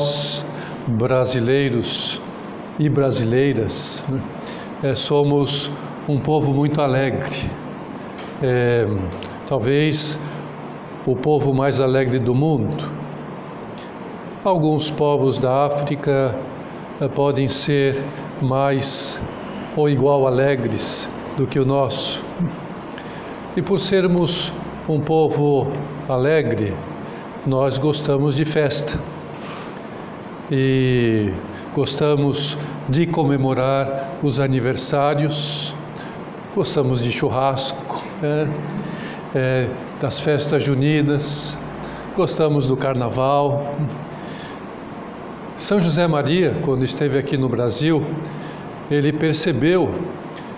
nós, brasileiros e brasileiras, né, somos um povo muito alegre. É, talvez o povo mais alegre do mundo. Alguns povos da África é, podem ser mais ou igual alegres do que o nosso. E por sermos um povo alegre, nós gostamos de festa e gostamos de comemorar os aniversários, gostamos de churrasco, é, é, das festas juninas, gostamos do carnaval. São José Maria, quando esteve aqui no Brasil, ele percebeu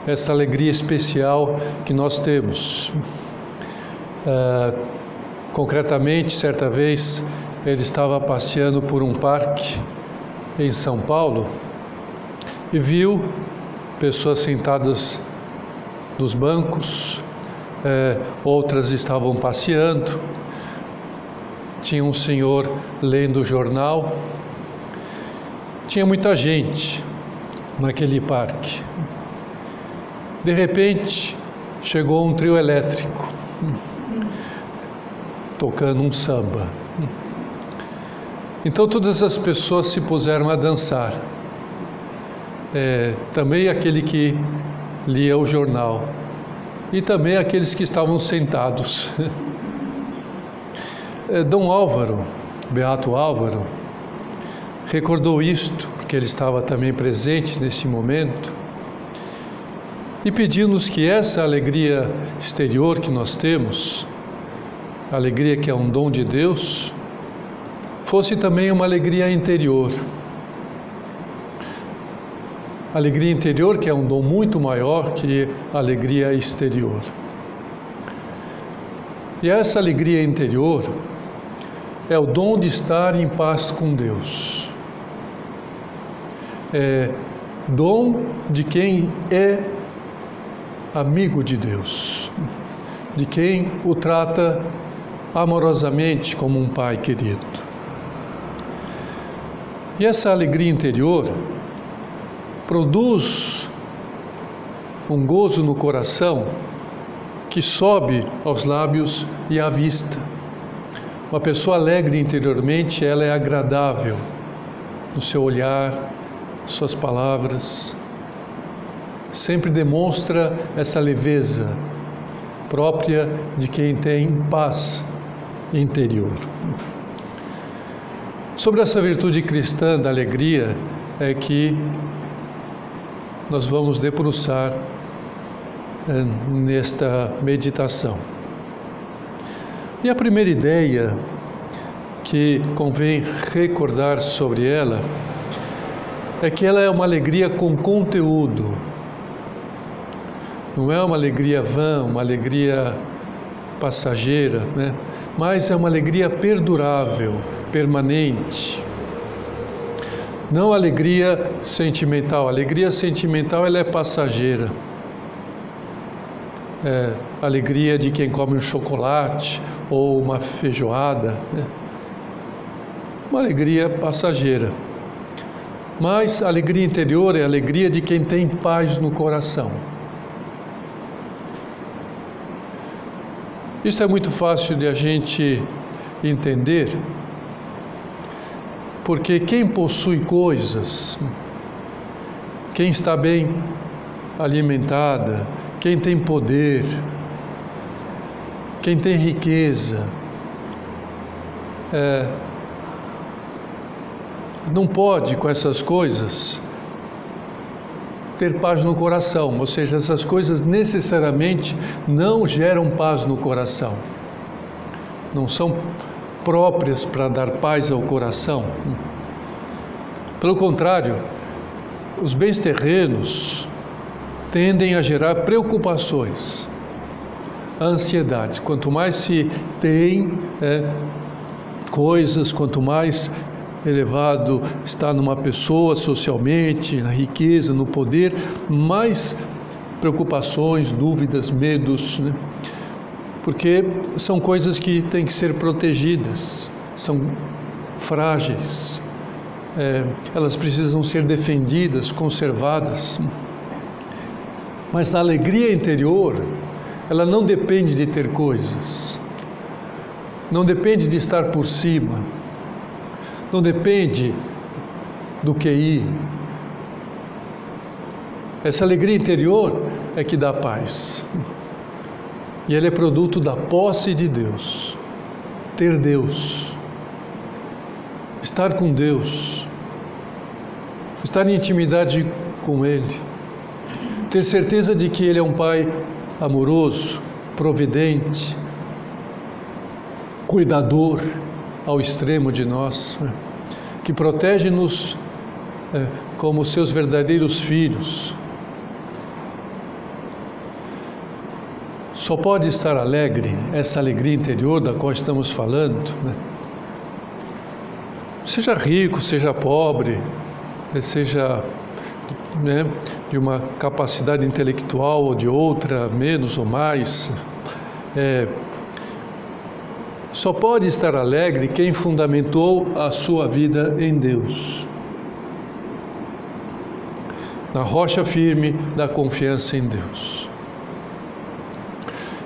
essa alegria especial que nós temos. Uh, concretamente, certa vez, ele estava passeando por um parque em São Paulo e viu pessoas sentadas nos bancos, eh, outras estavam passeando, tinha um senhor lendo o jornal, tinha muita gente naquele parque. De repente, chegou um trio elétrico tocando um samba. Então todas as pessoas se puseram a dançar. É, também aquele que lia o jornal e também aqueles que estavam sentados. É, Dom Álvaro, Beato Álvaro, recordou isto, porque ele estava também presente nesse momento, e pediu-nos que essa alegria exterior que nós temos, alegria que é um dom de Deus, fosse também uma alegria interior. Alegria interior que é um dom muito maior que a alegria exterior. E essa alegria interior é o dom de estar em paz com Deus. É dom de quem é amigo de Deus, de quem o trata amorosamente como um pai querido. E essa alegria interior produz um gozo no coração que sobe aos lábios e à vista. Uma pessoa alegre interiormente, ela é agradável no seu olhar, suas palavras, sempre demonstra essa leveza própria de quem tem paz interior. Sobre essa virtude cristã da alegria é que nós vamos debruçar é, nesta meditação. E a primeira ideia que convém recordar sobre ela é que ela é uma alegria com conteúdo. Não é uma alegria vã, uma alegria passageira, né? mas é uma alegria perdurável, permanente. Não alegria sentimental. Alegria sentimental ela é passageira. É alegria de quem come um chocolate ou uma feijoada. Né? Uma alegria passageira. Mas alegria interior é a alegria de quem tem paz no coração. Isso é muito fácil de a gente entender, porque quem possui coisas, quem está bem alimentada, quem tem poder, quem tem riqueza, é, não pode com essas coisas ter paz no coração, ou seja, essas coisas necessariamente não geram paz no coração, não são próprias para dar paz ao coração. Pelo contrário, os bens terrenos tendem a gerar preocupações, ansiedades. Quanto mais se tem é, coisas, quanto mais elevado está numa pessoa socialmente, na riqueza, no poder, mais preocupações, dúvidas, medos, né? Porque são coisas que têm que ser protegidas, são frágeis, é, elas precisam ser defendidas, conservadas. Mas a alegria interior, ela não depende de ter coisas, não depende de estar por cima, não depende do QI. Essa alegria interior é que dá paz. E ela é produto da posse de Deus. Ter Deus. Estar com Deus. Estar em intimidade com Ele. Ter certeza de que Ele é um Pai amoroso, providente, cuidador ao extremo de nós, né? que protege-nos é, como seus verdadeiros filhos, só pode estar alegre, essa alegria interior da qual estamos falando, né? seja rico, seja pobre, né? seja né, de uma capacidade intelectual ou de outra, menos ou mais, é, só pode estar alegre quem fundamentou a sua vida em Deus. Na rocha firme da confiança em Deus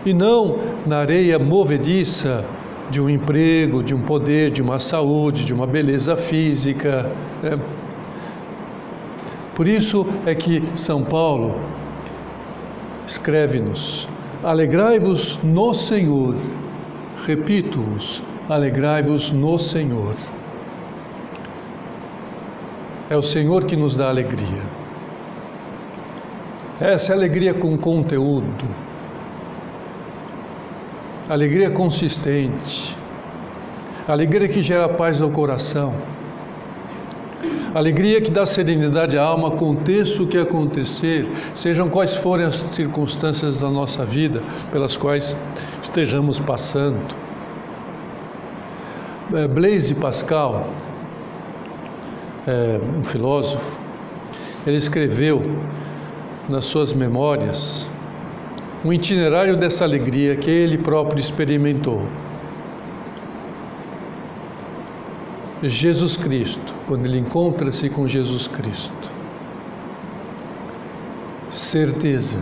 e não na areia movediça de um emprego, de um poder, de uma saúde, de uma beleza física. Né? Por isso é que São Paulo escreve-nos: Alegrai-vos no Senhor. Repito-vos: alegrai-vos no Senhor. É o Senhor que nos dá alegria. Essa é alegria com conteúdo alegria consistente, alegria que gera paz no coração, alegria que dá serenidade à alma, aconteça o que acontecer, sejam quais forem as circunstâncias da nossa vida pelas quais estejamos passando. É, Blaise Pascal, é, um filósofo, ele escreveu nas suas memórias um itinerário dessa alegria que ele próprio experimentou. Jesus Cristo, quando ele encontra-se com Jesus Cristo. Certeza.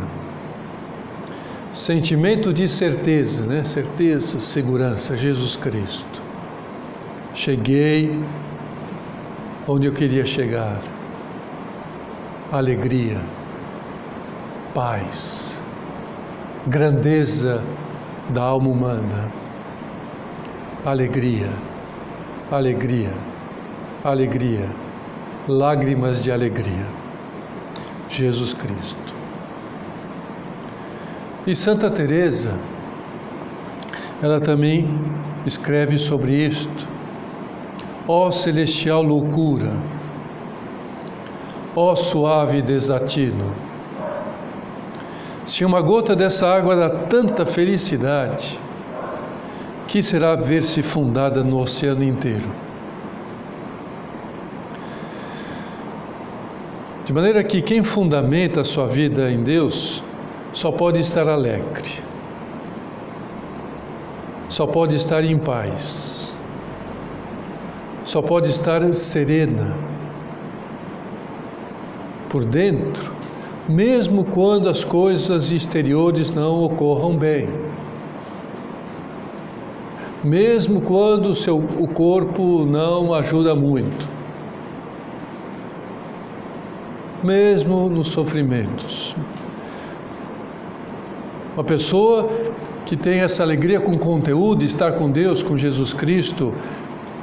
Sentimento de certeza, né? Certeza, segurança, Jesus Cristo. Cheguei onde eu queria chegar. Alegria, paz grandeza da alma humana. Alegria, alegria, alegria, lágrimas de alegria. Jesus Cristo. E Santa Teresa, ela também escreve sobre isto. Ó celestial loucura, ó suave desatino, se uma gota dessa água dá tanta felicidade, que será ver-se fundada no oceano inteiro? De maneira que quem fundamenta a sua vida em Deus só pode estar alegre, só pode estar em paz, só pode estar serena por dentro mesmo quando as coisas exteriores não ocorram bem. Mesmo quando o, seu, o corpo não ajuda muito. Mesmo nos sofrimentos. Uma pessoa que tem essa alegria com conteúdo, estar com Deus, com Jesus Cristo,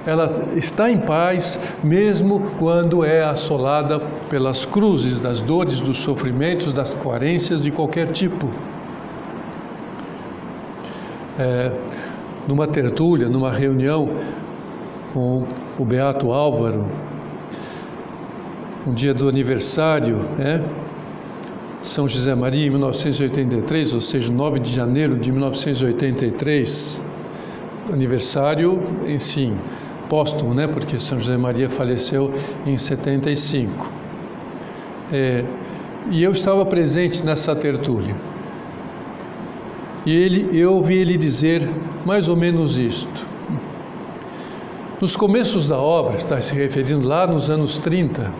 ela está em paz mesmo quando é assolada pelas cruzes, das dores, dos sofrimentos, das carências de qualquer tipo. É, numa tertúlia, numa reunião com o Beato Álvaro, um dia do aniversário, né? São José Maria, em 1983, ou seja, 9 de janeiro de 1983, aniversário, enfim, póstumo, né? Porque São José Maria faleceu em 75. É, e eu estava presente nessa tertúlia. E ele, eu ouvi ele dizer mais ou menos isto. Nos começos da obra, está se referindo lá nos anos 30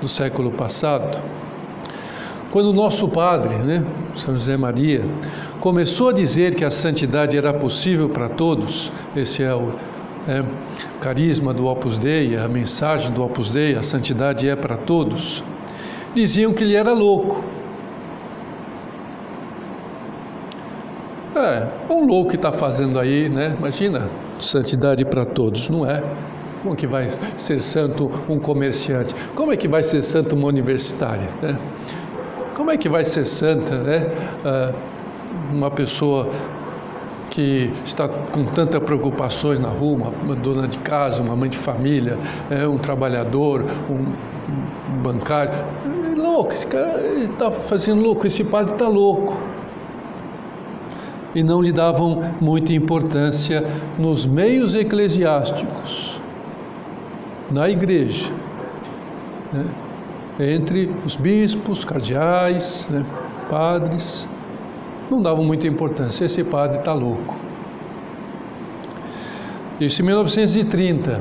do século passado, quando o nosso padre, né, São José Maria, começou a dizer que a santidade era possível para todos, esse é o é, carisma do Opus Dei, a mensagem do Opus Dei, a santidade é para todos, diziam que ele era louco. É, um louco que está fazendo aí, né? Imagina, santidade para todos, não é? Como que vai ser santo um comerciante? Como é que vai ser santo uma universitária? Né? Como é que vai ser santa, né? Ah, uma pessoa que está com tantas preocupações na rua, uma dona de casa, uma mãe de família, é, um trabalhador, um, um bancário. É louco, esse cara está fazendo louco, esse padre está louco. E não lhe davam muita importância nos meios eclesiásticos, na igreja, né? entre os bispos, cardeais, né? padres não davam muita importância. Esse padre está louco. Isso em 1930.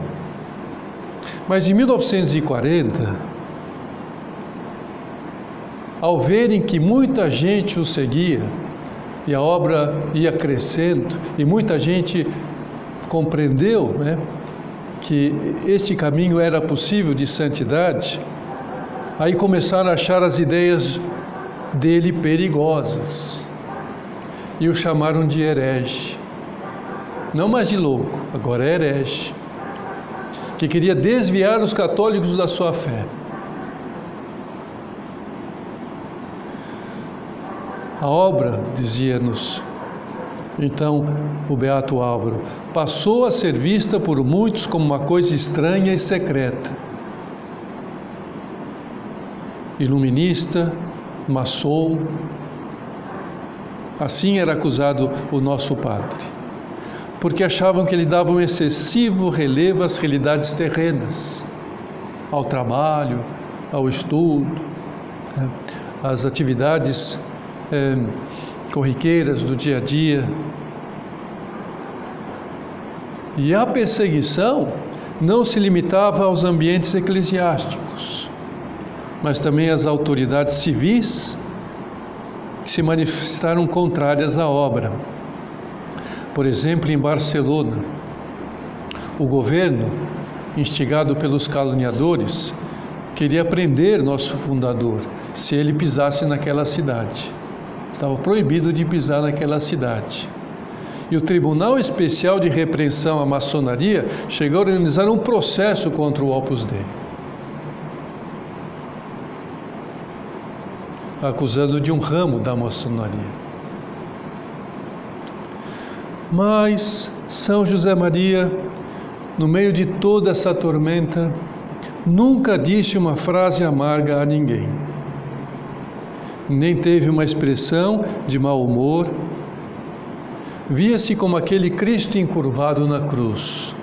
Mas em 1940, ao verem que muita gente o seguia, e a obra ia crescendo, e muita gente compreendeu né, que este caminho era possível de santidade, aí começaram a achar as ideias dele perigosas e o chamaram de herege. Não mais de louco, agora é herege, que queria desviar os católicos da sua fé. A obra, dizia-nos então o Beato Álvaro, passou a ser vista por muitos como uma coisa estranha e secreta. Iluminista, maçom, Assim era acusado o nosso padre, porque achavam que ele dava um excessivo relevo às realidades terrenas, ao trabalho, ao estudo, né, às atividades é, corriqueiras do dia a dia. E a perseguição não se limitava aos ambientes eclesiásticos, mas também às autoridades civis se manifestaram contrárias à obra. Por exemplo, em Barcelona, o governo, instigado pelos caluniadores, queria prender nosso fundador se ele pisasse naquela cidade. Estava proibido de pisar naquela cidade. E o Tribunal Especial de Repreensão à Maçonaria chegou a organizar um processo contra o Opus Dei. Acusando de um ramo da maçonaria. Mas São José Maria, no meio de toda essa tormenta, nunca disse uma frase amarga a ninguém. Nem teve uma expressão de mau humor. Via-se como aquele Cristo encurvado na cruz,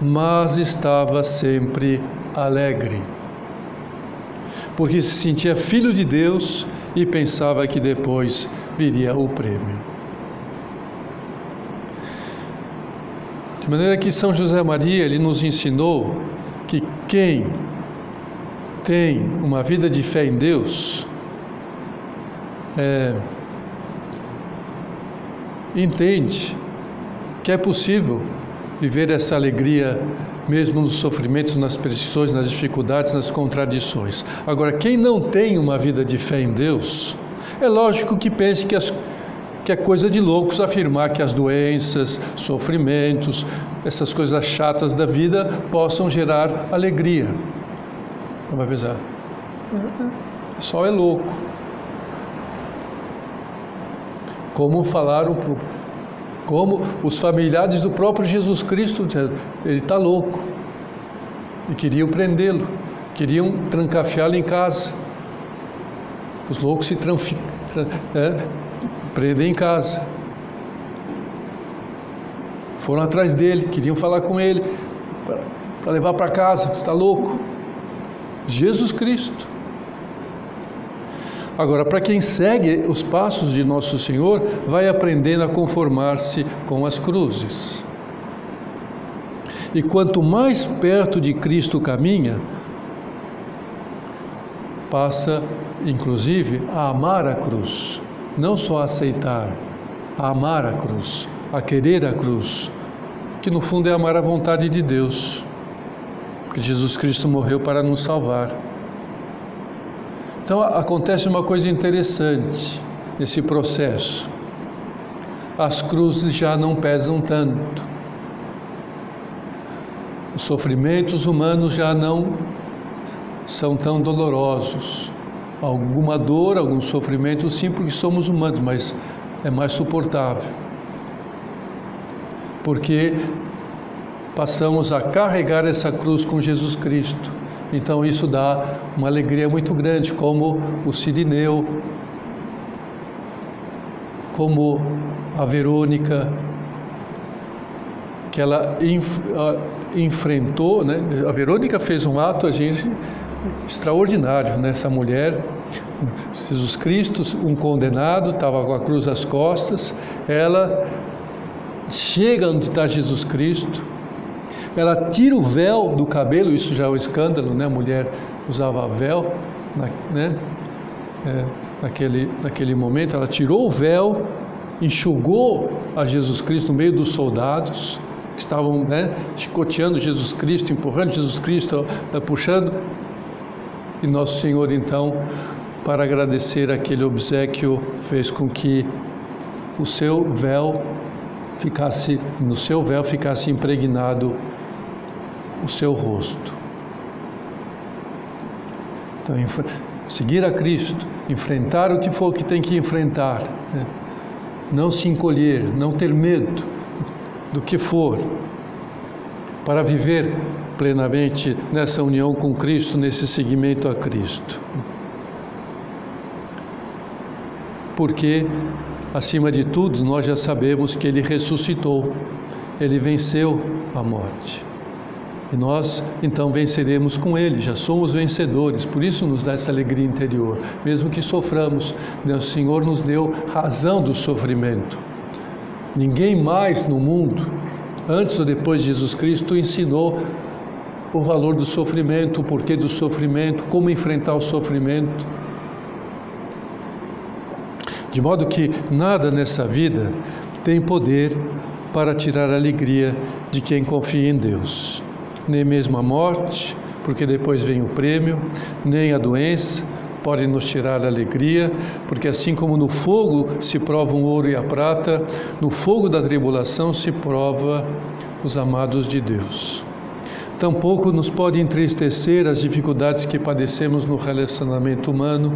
mas estava sempre alegre porque se sentia filho de Deus e pensava que depois viria o prêmio. De maneira que São José Maria ele nos ensinou que quem tem uma vida de fé em Deus é, entende que é possível viver essa alegria mesmo nos sofrimentos, nas pressões, nas dificuldades, nas contradições. Agora, quem não tem uma vida de fé em Deus, é lógico que pense que, as, que é coisa de loucos afirmar que as doenças, sofrimentos, essas coisas chatas da vida possam gerar alegria. Não vai pensar, só é louco. Como falaram como os familiares do próprio Jesus Cristo, ele está louco. E queriam prendê-lo, queriam trancafiá-lo em casa. Os loucos se é, prendem em casa. Foram atrás dele, queriam falar com ele, para levar para casa, está louco. Jesus Cristo. Agora, para quem segue os passos de Nosso Senhor, vai aprendendo a conformar-se com as cruzes. E quanto mais perto de Cristo caminha, passa, inclusive, a amar a cruz, não só a aceitar, a amar a cruz, a querer a cruz, que no fundo é amar a vontade de Deus, que Jesus Cristo morreu para nos salvar. Então acontece uma coisa interessante nesse processo. As cruzes já não pesam tanto. Os sofrimentos humanos já não são tão dolorosos. Alguma dor, algum sofrimento, sim, porque somos humanos, mas é mais suportável. Porque passamos a carregar essa cruz com Jesus Cristo. Então isso dá uma alegria muito grande, como o Sirineu, como a Verônica, que ela enf enfrentou, né? A Verônica fez um ato, a gente extraordinário nessa mulher. Jesus Cristo, um condenado, estava com a cruz às costas. Ela chega onde está Jesus Cristo. Ela tira o véu do cabelo, isso já é um escândalo, né? A mulher usava véu, né? É, naquele, naquele momento, ela tirou o véu, enxugou a Jesus Cristo no meio dos soldados que estavam né, chicoteando Jesus Cristo, empurrando Jesus Cristo, puxando. E Nosso Senhor, então, para agradecer aquele obsequio, fez com que o seu véu ficasse, no seu véu ficasse impregnado o seu rosto. Então, seguir a Cristo, enfrentar o que for que tem que enfrentar, né? não se encolher, não ter medo do que for, para viver plenamente nessa união com Cristo, nesse seguimento a Cristo. Porque, acima de tudo, nós já sabemos que Ele ressuscitou, Ele venceu a morte. E nós então venceremos com Ele, já somos vencedores, por isso nos dá essa alegria interior, mesmo que soframos, o Senhor nos deu razão do sofrimento. Ninguém mais no mundo antes ou depois de Jesus Cristo, ensinou o valor do sofrimento, o porquê do sofrimento, como enfrentar o sofrimento. De modo que nada nessa vida tem poder para tirar a alegria de quem confia em Deus. Nem mesmo a morte, porque depois vem o prêmio, nem a doença, podem nos tirar a alegria, porque assim como no fogo se prova o ouro e a prata, no fogo da tribulação se prova os amados de Deus. Tampouco nos pode entristecer as dificuldades que padecemos no relacionamento humano,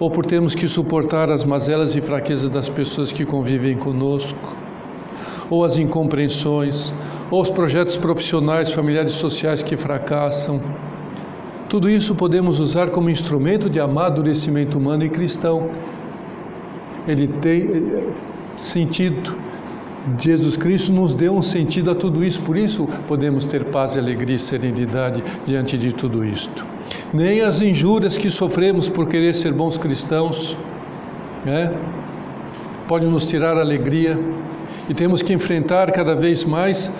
ou por termos que suportar as mazelas e fraquezas das pessoas que convivem conosco, ou as incompreensões, ou os projetos profissionais, familiares e sociais que fracassam, tudo isso podemos usar como instrumento de amadurecimento humano e cristão. Ele tem eh, sentido. Jesus Cristo nos deu um sentido a tudo isso, por isso podemos ter paz, alegria e serenidade diante de tudo isto. Nem as injúrias que sofremos por querer ser bons cristãos né, podem nos tirar alegria e temos que enfrentar cada vez mais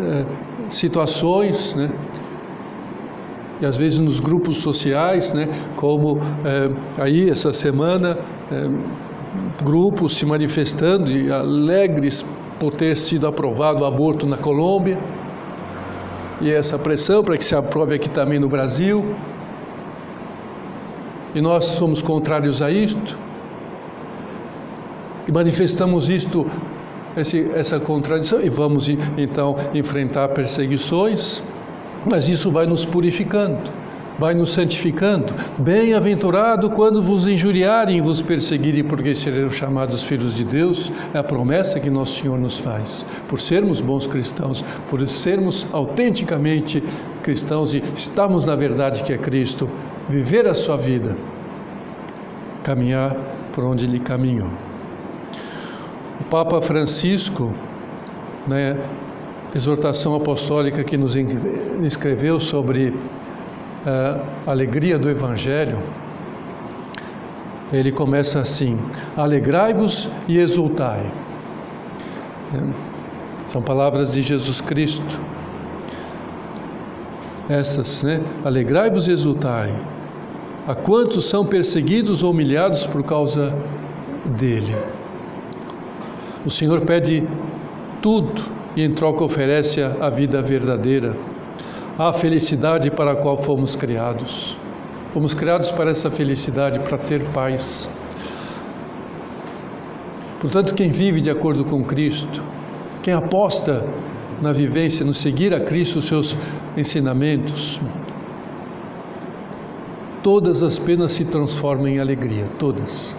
eh, situações né, e às vezes nos grupos sociais, né, como é, aí essa semana, é, grupos se manifestando e alegres por ter sido aprovado o aborto na Colômbia, e essa pressão para que se aprove aqui também no Brasil. E nós somos contrários a isto, e manifestamos isto, esse, essa contradição, e vamos então enfrentar perseguições. Mas isso vai nos purificando, vai nos santificando. Bem-aventurado quando vos injuriarem e vos perseguirem, porque serão chamados filhos de Deus. É a promessa que nosso Senhor nos faz. Por sermos bons cristãos, por sermos autenticamente cristãos e estarmos na verdade que é Cristo, viver a sua vida, caminhar por onde Ele caminhou. Papa Francisco, né, exortação apostólica que nos escreveu sobre uh, a alegria do Evangelho, ele começa assim: Alegrai-vos e exultai. São palavras de Jesus Cristo. essas, né? Alegrai-vos e exultai. A quantos são perseguidos ou humilhados por causa dele? O Senhor pede tudo e em troca oferece a vida verdadeira, a felicidade para a qual fomos criados. Fomos criados para essa felicidade, para ter paz. Portanto, quem vive de acordo com Cristo, quem aposta na vivência, no seguir a Cristo, os seus ensinamentos, todas as penas se transformam em alegria, todas.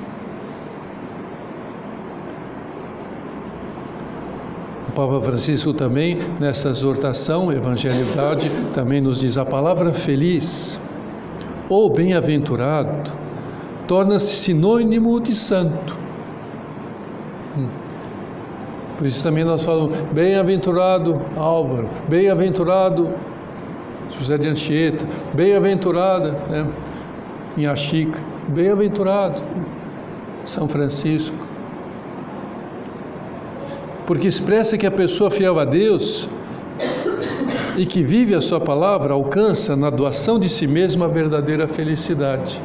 Papa Francisco também, nessa exortação, evangelidade, também nos diz a palavra feliz ou bem-aventurado torna-se sinônimo de santo. Hum. Por isso também nós falamos bem-aventurado Álvaro, bem-aventurado José de Anchieta, bem-aventurada né, Minha Chica, bem-aventurado São Francisco. Porque expressa que a pessoa fiel a Deus e que vive a sua palavra alcança na doação de si mesma a verdadeira felicidade.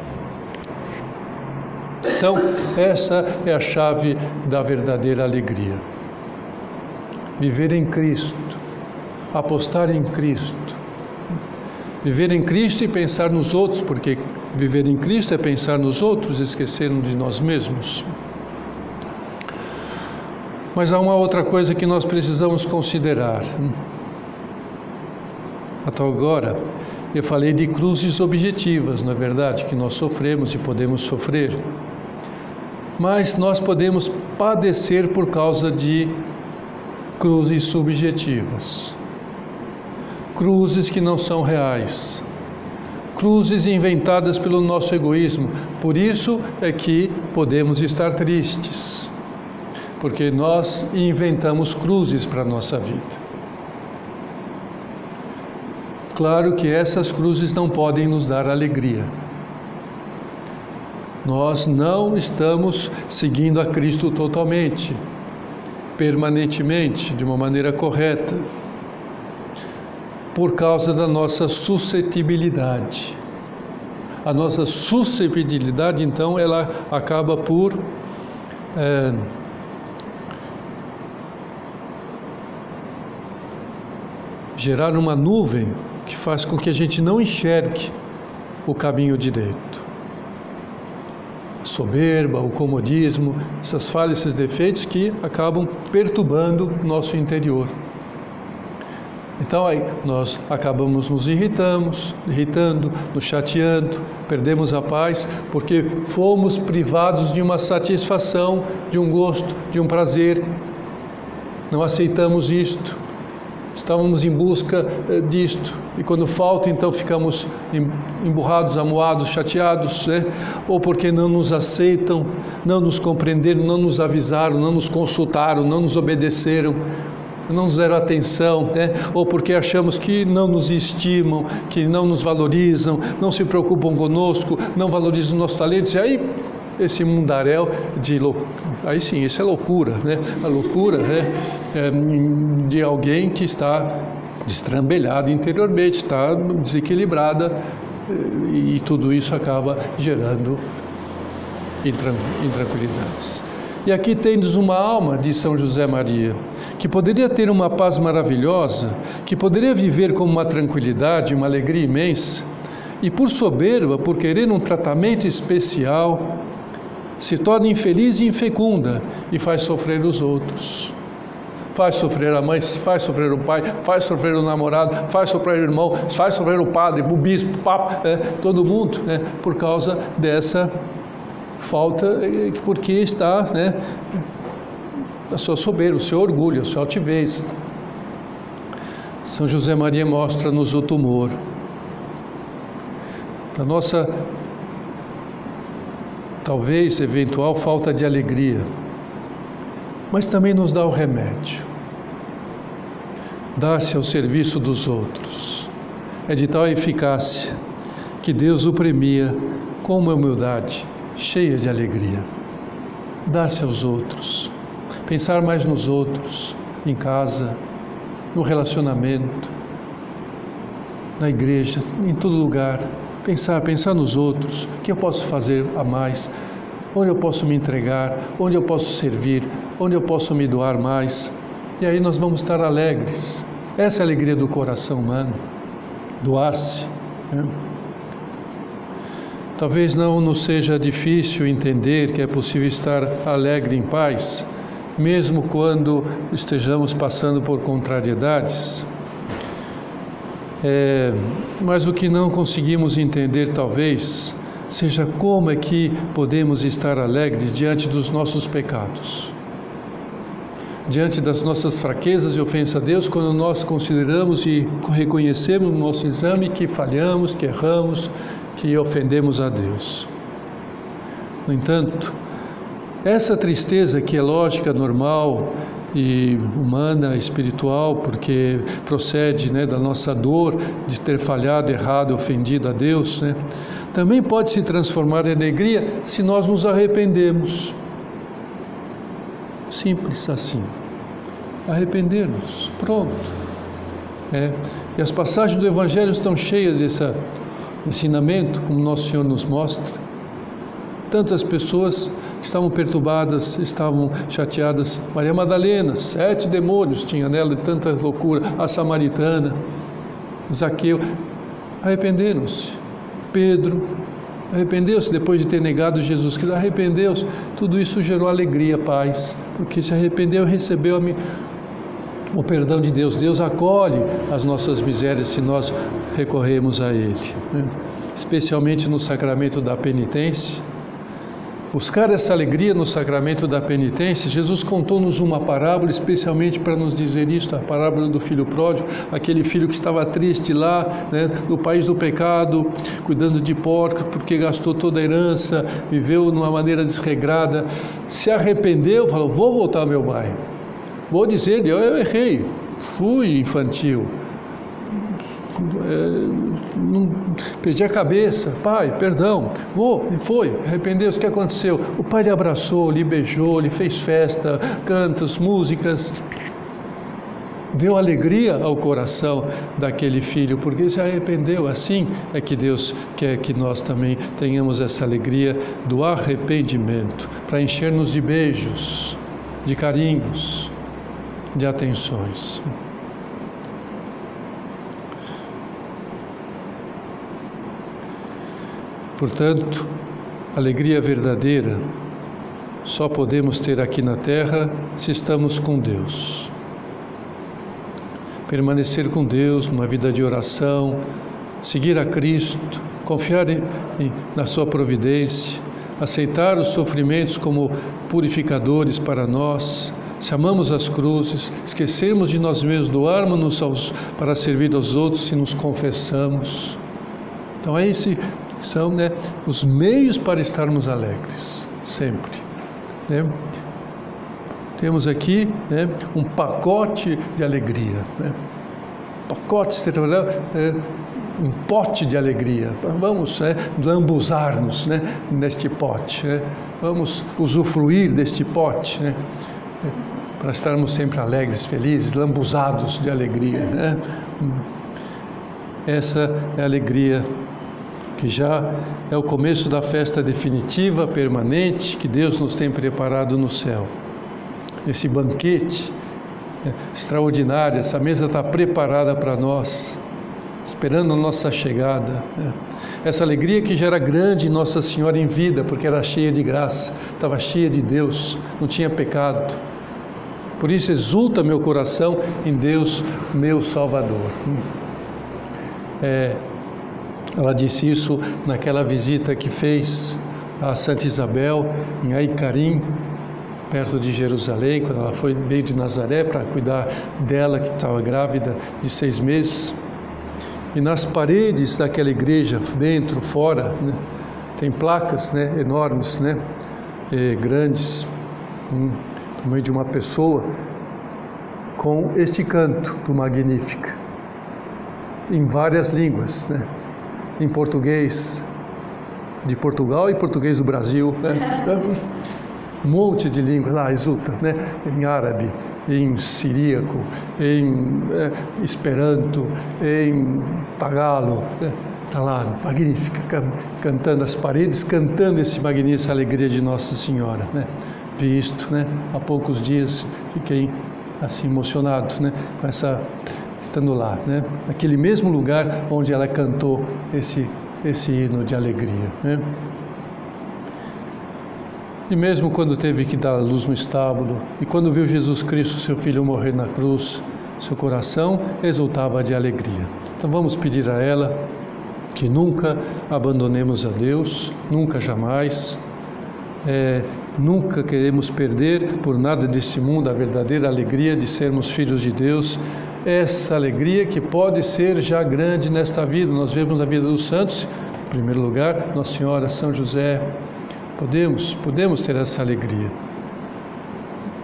Então, essa é a chave da verdadeira alegria. Viver em Cristo, apostar em Cristo. Viver em Cristo e pensar nos outros, porque viver em Cristo é pensar nos outros, esquecendo de nós mesmos. Mas há uma outra coisa que nós precisamos considerar. Até agora, eu falei de cruzes objetivas, não é verdade? Que nós sofremos e podemos sofrer. Mas nós podemos padecer por causa de cruzes subjetivas. Cruzes que não são reais. Cruzes inventadas pelo nosso egoísmo. Por isso é que podemos estar tristes. Porque nós inventamos cruzes para a nossa vida. Claro que essas cruzes não podem nos dar alegria. Nós não estamos seguindo a Cristo totalmente, permanentemente, de uma maneira correta, por causa da nossa suscetibilidade. A nossa suscetibilidade, então, ela acaba por é, gerar uma nuvem que faz com que a gente não enxergue o caminho direito. A soberba, o comodismo, essas falhas, esses defeitos que acabam perturbando nosso interior. Então aí nós acabamos nos irritamos, irritando, nos chateando, perdemos a paz porque fomos privados de uma satisfação, de um gosto, de um prazer. Não aceitamos isto. Estávamos em busca eh, disto. E quando falta, então ficamos emburrados, amuados, chateados, né? ou porque não nos aceitam, não nos compreenderam, não nos avisaram, não nos consultaram, não nos obedeceram, não nos deram atenção, né? ou porque achamos que não nos estimam, que não nos valorizam, não se preocupam conosco, não valorizam os nossos talentos, e aí esse mundaréu de. Aí sim, isso é loucura, né? A loucura né? É de alguém que está destrambelhado interiormente, está desequilibrada e tudo isso acaba gerando intranquilidades. E aqui tendes uma alma, diz São José Maria, que poderia ter uma paz maravilhosa, que poderia viver com uma tranquilidade, uma alegria imensa, e por soberba, por querer um tratamento especial, se torna infeliz e infecunda e faz sofrer os outros. Faz sofrer a mãe, faz sofrer o pai, faz sofrer o namorado, faz sofrer o irmão, faz sofrer o padre, o bispo, o é, todo mundo, né, por causa dessa falta, é, porque está né, a sua soberba, o seu orgulho, a sua altivez. São José Maria mostra-nos o tumor. A nossa talvez eventual falta de alegria, mas também nos dá o remédio. Dá-se ao serviço dos outros. É de tal eficácia que Deus o premia com uma humildade cheia de alegria. Dar-se aos outros, pensar mais nos outros, em casa, no relacionamento. na igreja, em todo lugar. Pensar, pensar nos outros, o que eu posso fazer a mais, onde eu posso me entregar, onde eu posso servir, onde eu posso me doar mais. E aí nós vamos estar alegres. Essa é a alegria do coração humano, doar-se. Né? Talvez não nos seja difícil entender que é possível estar alegre em paz, mesmo quando estejamos passando por contrariedades. É, mas o que não conseguimos entender, talvez, seja como é que podemos estar alegres diante dos nossos pecados, diante das nossas fraquezas e ofensas a Deus, quando nós consideramos e reconhecemos no nosso exame que falhamos, que erramos, que ofendemos a Deus. No entanto, essa tristeza que é lógica, normal e humana, espiritual, porque procede né, da nossa dor de ter falhado, errado, ofendido a Deus, né, também pode se transformar em alegria se nós nos arrependemos. Simples assim. Arrepender-nos. Pronto. É. E as passagens do Evangelho estão cheias desse ensinamento, como Nosso Senhor nos mostra. Tantas pessoas estavam perturbadas, estavam chateadas. Maria Madalena, sete demônios tinha nela de tanta loucura. A samaritana, Zaqueu, arrependeram-se. Pedro, arrependeu-se depois de ter negado Jesus Cristo, arrependeu-se. Tudo isso gerou alegria, paz, porque se arrependeu e recebeu o perdão de Deus. Deus acolhe as nossas misérias se nós recorremos a Ele, né? especialmente no sacramento da penitência buscar essa alegria no sacramento da penitência, Jesus contou-nos uma parábola especialmente para nos dizer isto, a parábola do filho pródigo, aquele filho que estava triste lá, né, no país do pecado, cuidando de porcos, porque gastou toda a herança, viveu de uma maneira desregrada, se arrependeu, falou: "Vou voltar ao meu bairro. Vou dizer, eu, eu errei, fui infantil, é, não, perdi a cabeça, pai, perdão, vou, foi, arrependeu-se, o que aconteceu? O pai lhe abraçou, lhe beijou, lhe fez festa, cantos, músicas, deu alegria ao coração daquele filho, porque se arrependeu. Assim é que Deus quer que nós também tenhamos essa alegria do arrependimento, para encher-nos de beijos, de carinhos, de atenções. Portanto, alegria verdadeira só podemos ter aqui na terra se estamos com Deus. Permanecer com Deus numa vida de oração, seguir a Cristo, confiar em, em, na Sua providência, aceitar os sofrimentos como purificadores para nós, se amamos as cruzes, esquecermos de nós mesmos, doarmos-nos para servir aos outros se nos confessamos. Então é esse são né, os meios para estarmos alegres, sempre. Né? Temos aqui né, um pacote de alegria, né? pacote, é, um pote de alegria. Vamos né, lambuzar-nos né, neste pote, né? vamos usufruir deste pote, né? para estarmos sempre alegres, felizes, lambuzados de alegria. Né? Essa é a alegria que já é o começo da festa definitiva, permanente, que Deus nos tem preparado no céu. Esse banquete é, extraordinário, essa mesa está preparada para nós, esperando a nossa chegada. Né? Essa alegria que já era grande Nossa Senhora em vida, porque era cheia de graça, estava cheia de Deus, não tinha pecado. Por isso exulta meu coração em Deus, meu Salvador. É, ela disse isso naquela visita que fez a Santa Isabel em Aicarim, perto de Jerusalém, quando ela foi veio de Nazaré para cuidar dela que estava grávida de seis meses. E nas paredes daquela igreja, dentro, fora, né, tem placas né, enormes, né, grandes, hum, tamanho de uma pessoa, com este canto do Magnífica, em várias línguas. Né em português de Portugal e português do Brasil, né? um monte de línguas lá, exulta, né? em árabe, em siríaco, em é, esperanto, em tagalo. Está né? lá, magnífica, cantando as paredes, cantando esse magnífico alegria de Nossa Senhora. Né? Vi isto né? há poucos dias, fiquei assim emocionado né? com essa estando lá, né? naquele mesmo lugar onde ela cantou esse, esse hino de alegria. Né? E mesmo quando teve que dar luz no estábulo, e quando viu Jesus Cristo, seu filho, morrer na cruz, seu coração exultava de alegria. Então vamos pedir a ela que nunca abandonemos a Deus, nunca jamais. É, nunca queremos perder por nada deste mundo a verdadeira alegria de sermos filhos de Deus, essa alegria que pode ser já grande nesta vida. Nós vemos na vida dos santos, em primeiro lugar, Nossa Senhora, São José, Podemos, podemos ter essa alegria.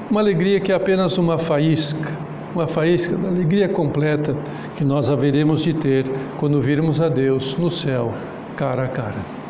Uma alegria que é apenas uma faísca, uma faísca da alegria completa que nós haveremos de ter quando virmos a Deus no céu, cara a cara.